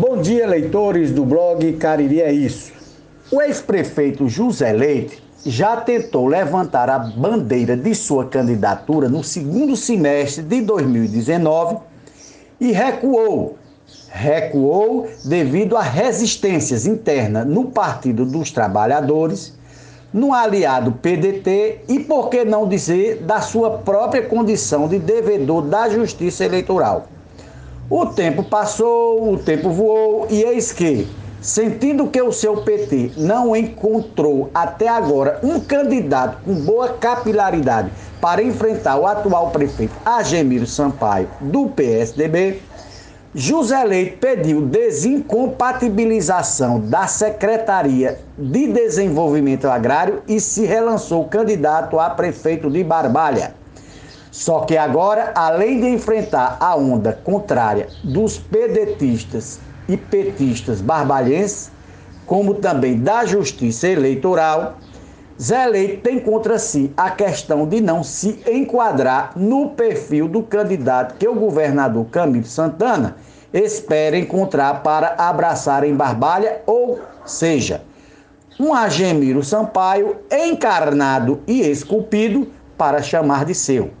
Bom dia, leitores do blog Cariri é Isso. O ex-prefeito José Leite já tentou levantar a bandeira de sua candidatura no segundo semestre de 2019 e recuou. Recuou devido a resistências internas no Partido dos Trabalhadores, no aliado PDT e, por que não dizer, da sua própria condição de devedor da Justiça Eleitoral. O tempo passou, o tempo voou e eis que Sentindo que o seu PT não encontrou até agora um candidato com boa capilaridade para enfrentar o atual prefeito Agemiro Sampaio, do PSDB, José Leite pediu desincompatibilização da Secretaria de Desenvolvimento Agrário e se relançou candidato a prefeito de Barbalha. Só que agora, além de enfrentar a onda contrária dos pedetistas e petistas barbalhenses, como também da Justiça Eleitoral, Zé Leite tem contra si a questão de não se enquadrar no perfil do candidato que o governador Camilo Santana espera encontrar para abraçar em Barbalha, ou seja, um Agemiro Sampaio encarnado e esculpido para chamar de seu.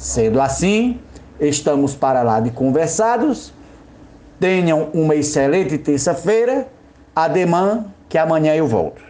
Sendo assim, estamos para lá de conversados Tenham uma excelente terça-feira. Ademã, que amanhã eu volto.